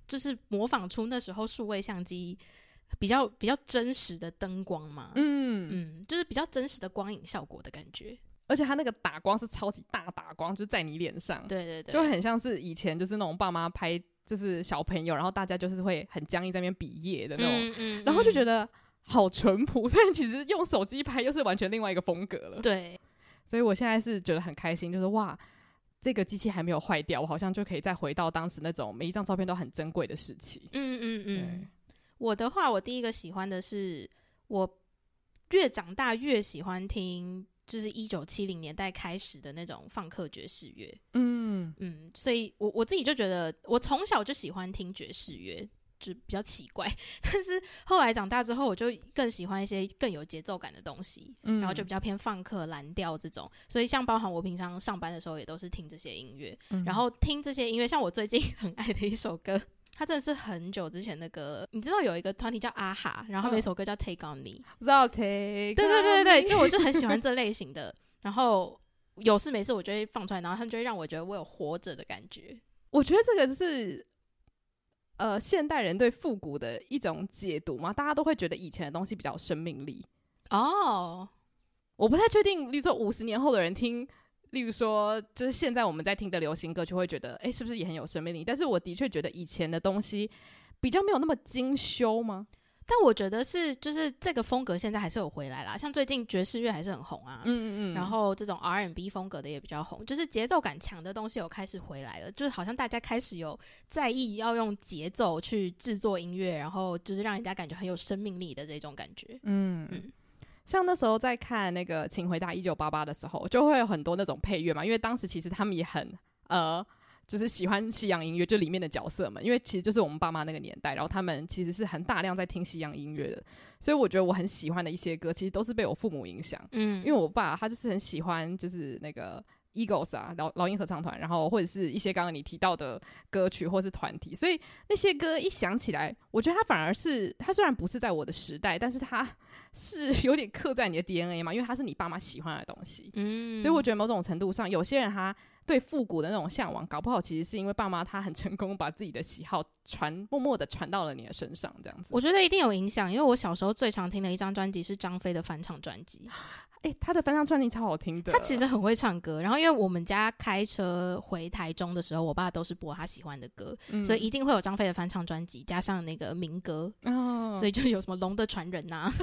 就是模仿出那时候数位相机比较比较真实的灯光嘛。嗯嗯，就是比较真实的光影效果的感觉。而且它那个打光是超级大打光，就是在你脸上。对对对，就很像是以前就是那种爸妈拍就是小朋友，然后大家就是会很僵硬在那边比耶的那种，嗯嗯嗯、然后就觉得。好淳朴，(laughs) 但其实用手机拍又是完全另外一个风格了。对，所以我现在是觉得很开心，就是哇，这个机器还没有坏掉，我好像就可以再回到当时那种每一张照片都很珍贵的时期。嗯嗯嗯。我的话，我第一个喜欢的是，我越长大越喜欢听，就是一九七零年代开始的那种放克爵士乐。嗯嗯，所以我我自己就觉得，我从小就喜欢听爵士乐。就比较奇怪，但是后来长大之后，我就更喜欢一些更有节奏感的东西，嗯、然后就比较偏放克、蓝调这种。所以像包含我平常上班的时候，也都是听这些音乐，嗯、然后听这些音乐。像我最近 (laughs) 很爱的一首歌，它真的是很久之前的歌。你知道有一个团体叫阿哈，然后那首歌叫 Take On Me，不知道 Take？对对对对，就我就很喜欢这类型的。(laughs) 然后有事没事，我就会放出来，然后他们就会让我觉得我有活着的感觉。我觉得这个是。呃，现代人对复古的一种解读嘛，大家都会觉得以前的东西比较有生命力哦。Oh. 我不太确定，例如说五十年后的人听，例如说就是现在我们在听的流行歌，就会觉得，哎、欸，是不是也很有生命力？但是我的确觉得以前的东西比较没有那么精修吗？但我觉得是，就是这个风格现在还是有回来啦。像最近爵士乐还是很红啊，嗯嗯嗯，然后这种 R&B 风格的也比较红，就是节奏感强的东西有开始回来了，就是好像大家开始有在意要用节奏去制作音乐，然后就是让人家感觉很有生命力的这种感觉。嗯嗯，像那时候在看那个《请回答一九八八》的时候，就会有很多那种配乐嘛，因为当时其实他们也很呃。就是喜欢西洋音乐，就里面的角色们，因为其实就是我们爸妈那个年代，然后他们其实是很大量在听西洋音乐的，所以我觉得我很喜欢的一些歌，其实都是被我父母影响。嗯，因为我爸他就是很喜欢，就是那个 Eagles 啊，老老鹰合唱团，然后或者是一些刚刚你提到的歌曲或是团体，所以那些歌一想起来，我觉得他反而是他虽然不是在我的时代，但是他是有点刻在你的 DNA 嘛，因为他是你爸妈喜欢的东西。嗯，所以我觉得某种程度上，有些人他。对复古的那种向往，搞不好其实是因为爸妈他很成功把自己的喜好传默默的传到了你的身上，这样子。我觉得一定有影响，因为我小时候最常听的一张专辑是张飞的翻唱专辑。(gasps) 他的翻唱专辑超好听的。他其实很会唱歌，然后因为我们家开车回台中的时候，我爸都是播他喜欢的歌，嗯、所以一定会有张飞的翻唱专辑，加上那个民歌，哦、所以就有什么龙的传人呐、啊，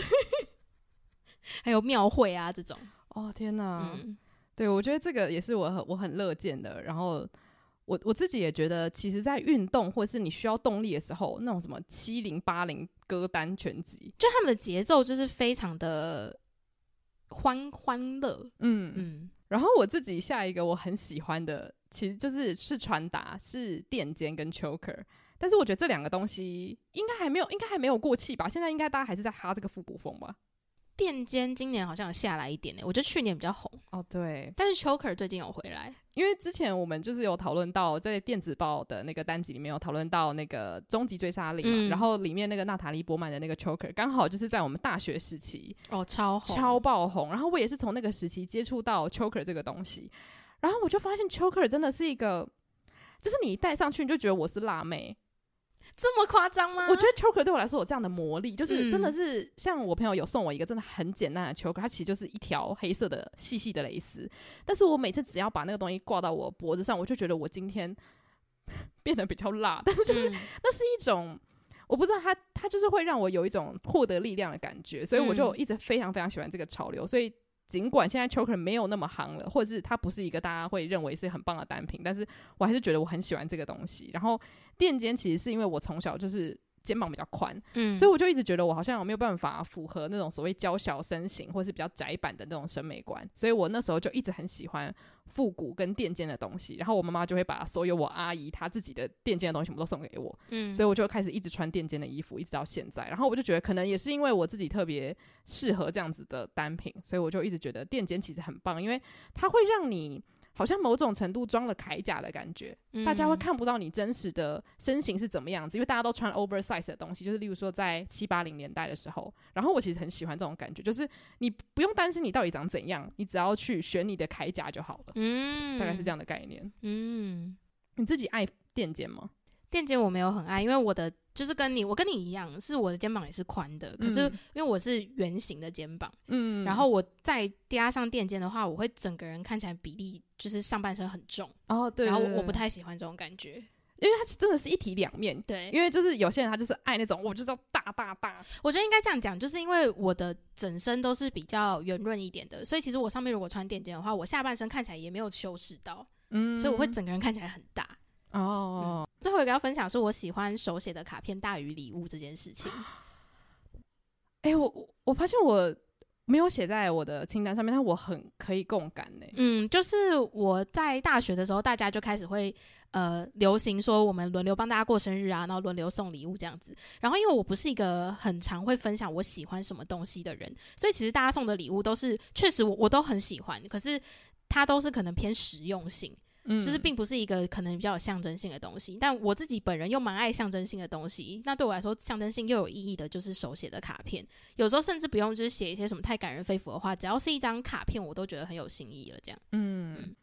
(laughs) 还有庙会啊这种。哦天哪！嗯、对，我觉得这个也是我很我很乐见的。然后我我自己也觉得，其实，在运动或是你需要动力的时候，那种什么七零八零歌单全集，就他们的节奏就是非常的。欢欢乐，嗯嗯，然后我自己下一个我很喜欢的，其实就是是传达，是垫肩跟 choker，但是我觉得这两个东西应该还没有，应该还没有过气吧？现在应该大家还是在哈这个复古风吧？垫肩今年好像有下来一点呢、欸，我觉得去年比较红哦，对，但是 choker 最近有回来。因为之前我们就是有讨论到，在电子报的那个单集里面有讨论到那个终极追杀令嘛，嗯、然后里面那个娜塔莉波曼的那个 choker 刚好就是在我们大学时期哦，超红超爆红，然后我也是从那个时期接触到 choker 这个东西，然后我就发现 choker 真的是一个，就是你一戴上去你就觉得我是辣妹。这么夸张吗？我觉得 choker 对我来说有这样的魔力，就是真的是像我朋友有送我一个真的很简单的 choker，它其实就是一条黑色的细细的蕾丝，但是我每次只要把那个东西挂到我脖子上，我就觉得我今天变得比较辣，但是就是、嗯、那是一种我不知道它它就是会让我有一种获得力量的感觉，所以我就一直非常非常喜欢这个潮流，所以。尽管现在 choker 没有那么夯了，或者是它不是一个大家会认为是很棒的单品，但是我还是觉得我很喜欢这个东西。然后垫肩其实是因为我从小就是。肩膀比较宽，嗯，所以我就一直觉得我好像没有办法符合那种所谓娇小身形或是比较窄版的那种审美观，所以我那时候就一直很喜欢复古跟垫肩的东西。然后我妈妈就会把所有我阿姨她自己的垫肩的东西全部都送给我，嗯，所以我就开始一直穿垫肩的衣服，一直到现在。然后我就觉得可能也是因为我自己特别适合这样子的单品，所以我就一直觉得垫肩其实很棒，因为它会让你。好像某种程度装了铠甲的感觉，嗯、大家会看不到你真实的身形是怎么样子，因为大家都穿 oversize 的东西，就是例如说在七八零年代的时候。然后我其实很喜欢这种感觉，就是你不用担心你到底长怎样，你只要去选你的铠甲就好了。嗯，大概是这样的概念。嗯，你自己爱垫肩吗？垫肩我没有很爱，因为我的就是跟你，我跟你一样，是我的肩膀也是宽的，可是因为我是圆形的肩膀，嗯，然后我再加上垫肩的话，我会整个人看起来比例就是上半身很重哦，对，然后我不太喜欢这种感觉，因为它真的是一体两面，对，因为就是有些人他就是爱那种，我就是要大大大，我觉得应该这样讲，就是因为我的整身都是比较圆润一点的，所以其实我上面如果穿垫肩的话，我下半身看起来也没有修饰到，嗯，所以我会整个人看起来很大。哦、嗯，最后一个要分享是我喜欢手写的卡片大于礼物这件事情。哎、欸，我我发现我没有写在我的清单上面，但我很可以共感呢。嗯，就是我在大学的时候，大家就开始会呃流行说我们轮流帮大家过生日啊，然后轮流送礼物这样子。然后因为我不是一个很常会分享我喜欢什么东西的人，所以其实大家送的礼物都是确实我我都很喜欢，可是它都是可能偏实用性。嗯，就是并不是一个可能比较有象征性的东西，但我自己本人又蛮爱象征性的东西。那对我来说，象征性又有意义的，就是手写的卡片。有时候甚至不用就是写一些什么太感人肺腑的话，只要是一张卡片，我都觉得很有新意了。这样，嗯，嗯，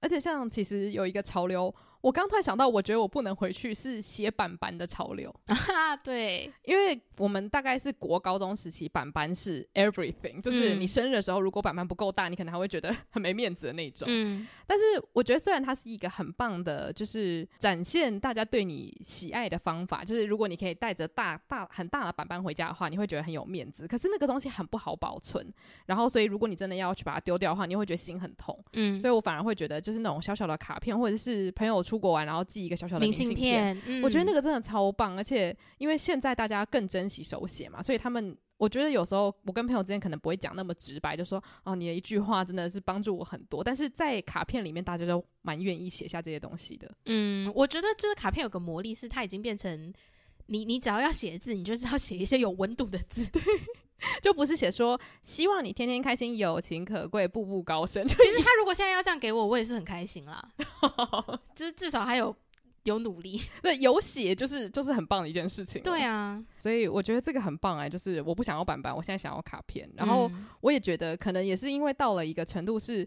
而且像其实有一个潮流。我刚突然想到，我觉得我不能回去是写板板的潮流 (laughs) 啊！对，因为我们大概是国高中时期，板板是 everything，就是你生日的时候，如果板板不够大，你可能还会觉得很没面子的那种。嗯，但是我觉得虽然它是一个很棒的，就是展现大家对你喜爱的方法，就是如果你可以带着大大很大的板板回家的话，你会觉得很有面子。可是那个东西很不好保存，然后所以如果你真的要去把它丢掉的话，你会觉得心很痛。嗯，所以我反而会觉得就是那种小小的卡片，或者是朋友出出国玩，然后寄一个小小的明信片，嗯、我觉得那个真的超棒。而且因为现在大家更珍惜手写嘛，所以他们我觉得有时候我跟朋友之间可能不会讲那么直白，就说哦，你的一句话真的是帮助我很多。但是在卡片里面，大家都蛮愿意写下这些东西的。嗯，我觉得就是卡片有个魔力，是它已经变成你，你只要要写字，你就是要写一些有温度的字。对。就不是写说希望你天天开心，友情可贵，步步高升。(laughs) 其实他如果现在要这样给我，我也是很开心啦。(laughs) 就是至少还有有努力，对，有写就是就是很棒的一件事情。对啊，所以我觉得这个很棒哎、欸，就是我不想要板板，我现在想要卡片。然后我也觉得可能也是因为到了一个程度是。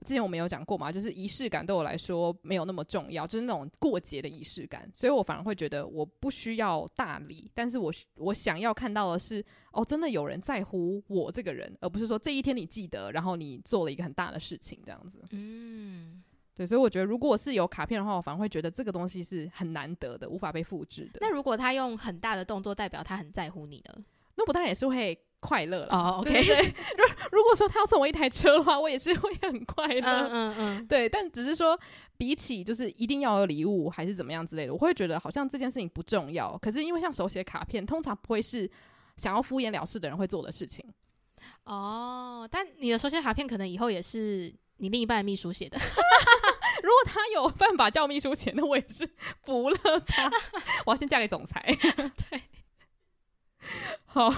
之前我们有讲过嘛，就是仪式感对我来说没有那么重要，就是那种过节的仪式感，所以我反而会觉得我不需要大礼，但是我我想要看到的是，哦，真的有人在乎我这个人，而不是说这一天你记得，然后你做了一个很大的事情这样子。嗯，对，所以我觉得如果是有卡片的话，我反而会觉得这个东西是很难得的，无法被复制的。那如果他用很大的动作代表他很在乎你呢？那我当然也是会。快乐了哦，OK。(laughs) 如如果说他要送我一台车的话，我也是会很快乐。嗯嗯嗯，对。但只是说，比起就是一定要有礼物还是怎么样之类的，我会觉得好像这件事情不重要。可是因为像手写卡片，通常不会是想要敷衍了事的人会做的事情。哦，但你的手写卡片可能以后也是你另一半的秘书写的。(laughs) 如果他有办法叫秘书写，那我也是服了他。(laughs) 我要先嫁给总裁。对，好。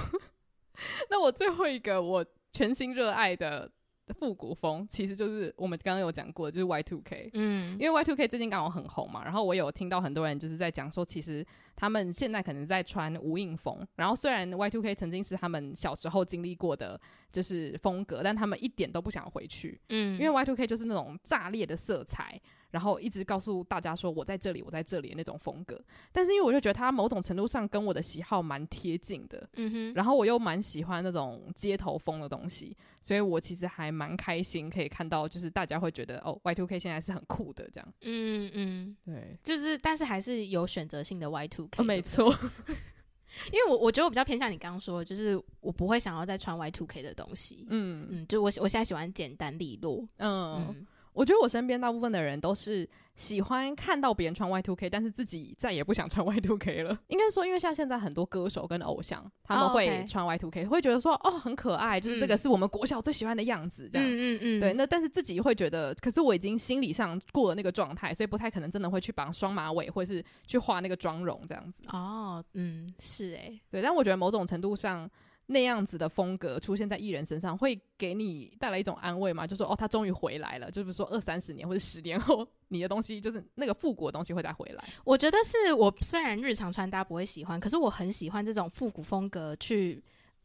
(laughs) 那我最后一个我全新热爱的复古风，其实就是我们刚刚有讲过的，就是 Y Two K。嗯，因为 Y Two K 最近刚好很红嘛，然后我有听到很多人就是在讲说，其实他们现在可能在穿无印风。然后虽然 Y Two K 曾经是他们小时候经历过的，就是风格，但他们一点都不想回去。嗯，因为 Y Two K 就是那种炸裂的色彩。然后一直告诉大家说我在这里，我在这里的那种风格，但是因为我就觉得他某种程度上跟我的喜好蛮贴近的，嗯哼，然后我又蛮喜欢那种街头风的东西，所以我其实还蛮开心可以看到，就是大家会觉得哦，Y Two K 现在是很酷的这样，嗯嗯，对，就是但是还是有选择性的 Y Two K，哦，没错，(laughs) 因为我我觉得我比较偏向你刚刚说的，就是我不会想要再穿 Y two K 的东西，嗯。嗯，就我我现在喜欢简单利落，嗯。嗯我觉得我身边大部分的人都是喜欢看到别人穿 Y two K，但是自己再也不想穿 (laughs) Y two K 了。应该说，因为像现在很多歌手跟偶像，他们会穿 Y2K，、oh, okay. 会觉得说哦很可爱，就是这个是我们国小最喜欢的样子，这样。嗯嗯嗯。对，那但是自己会觉得，可是我已经心理上过了那个状态，所以不太可能真的会去绑双马尾，或是去画那个妆容这样子。哦，嗯，是诶、欸，对，但我觉得某种程度上。那样子的风格出现在艺人身上，会给你带来一种安慰吗？就说哦，他终于回来了，就是说二三十年或者十年后，你的东西就是那个复古的东西会再回来。我觉得是我虽然日常穿搭不会喜欢，可是我很喜欢这种复古风格去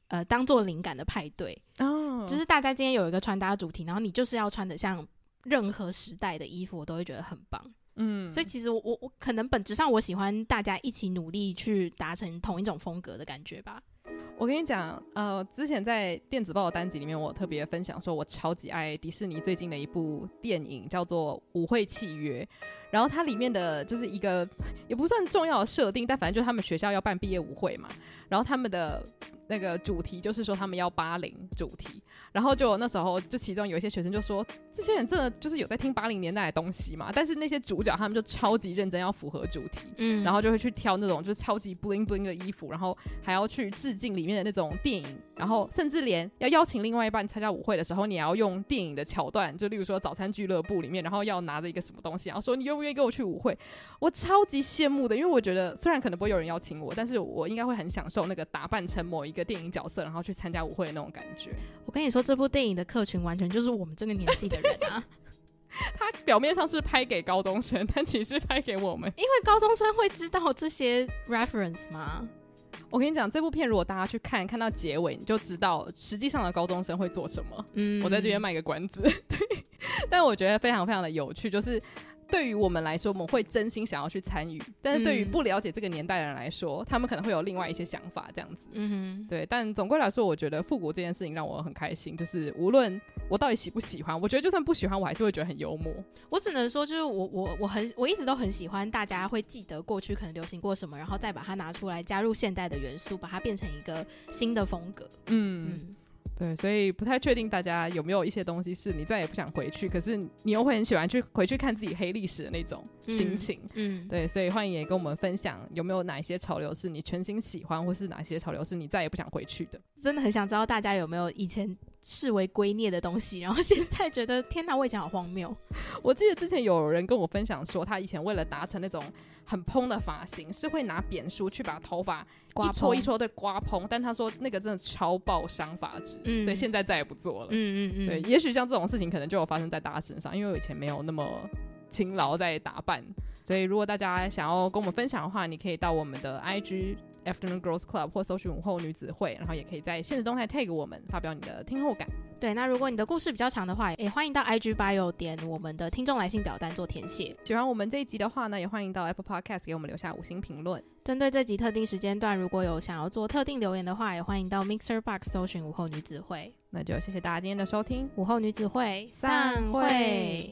呃当做灵感的派对哦。就是大家今天有一个穿搭主题，然后你就是要穿的像任何时代的衣服，我都会觉得很棒。嗯，所以其实我我我可能本质上我喜欢大家一起努力去达成同一种风格的感觉吧。我跟你讲，呃，之前在电子报的单集里面，我特别分享说，我超级爱迪士尼最近的一部电影，叫做《舞会契约》。然后它里面的就是一个也不算重要的设定，但反正就是他们学校要办毕业舞会嘛，然后他们的。那个主题就是说他们要八零主题，然后就那时候就其中有一些学生就说，这些人真的就是有在听八零年代的东西嘛？但是那些主角他们就超级认真要符合主题，嗯，然后就会去挑那种就是超级 bling bling 的衣服，然后还要去致敬里面的那种电影，然后甚至连要邀请另外一半参加舞会的时候，你也要用电影的桥段，就例如说早餐俱乐部里面，然后要拿着一个什么东西，然后说你愿不愿意跟我去舞会？我超级羡慕的，因为我觉得虽然可能不会有人邀请我，但是我应该会很享受那个打扮成某一个。电影角色，然后去参加舞会的那种感觉。我跟你说，这部电影的客群完全就是我们这个年纪的人啊。(laughs) (laughs) 他表面上是拍给高中生，但其实拍给我们。因为高中生会知道这些 reference 吗？我跟你讲，这部片如果大家去看，看到结尾，你就知道实际上的高中生会做什么。嗯，我在这边卖个关子。(laughs) 对，但我觉得非常非常的有趣，就是。对于我们来说，我们会真心想要去参与；但是对于不了解这个年代的人来说，嗯、他们可能会有另外一些想法，这样子。嗯哼，对。但总归来说，我觉得复古这件事情让我很开心。就是无论我到底喜不喜欢，我觉得就算不喜欢，我还是会觉得很幽默。我只能说，就是我我我很我一直都很喜欢大家会记得过去可能流行过什么，然后再把它拿出来加入现代的元素，把它变成一个新的风格。嗯。嗯对，所以不太确定大家有没有一些东西是你再也不想回去，可是你又会很喜欢去回去看自己黑历史的那种心情。嗯，嗯对，所以欢迎也跟我们分享有没有哪一些潮流是你全心喜欢，或是哪些潮流是你再也不想回去的。真的很想知道大家有没有以前视为圭臬的东西，然后现在觉得天哪，我以前好荒谬。(laughs) 我记得之前有人跟我分享说，他以前为了达成那种很蓬的发型，是会拿扁梳去把头发一撮一撮的刮蓬，但他说那个真的超爆伤发质，嗯，所以现在再也不做了。嗯嗯嗯，对，也许像这种事情可能就有发生在大家身上，因为我以前没有那么勤劳在打扮，所以如果大家想要跟我们分享的话，你可以到我们的 IG Afternoon Girls Club 或搜寻午后女子会，然后也可以在现实动态 tag 我们，发表你的听后感。对，那如果你的故事比较长的话，也欢迎到 IG bio 点我们的听众来信表单做填写。喜欢我们这一集的话呢，也欢迎到 Apple Podcast 给我们留下五星评论。针对这集特定时间段，如果有想要做特定留言的话，也欢迎到 Mixer Box 搜寻午后女子会。那就谢谢大家今天的收听，午后女子会散会。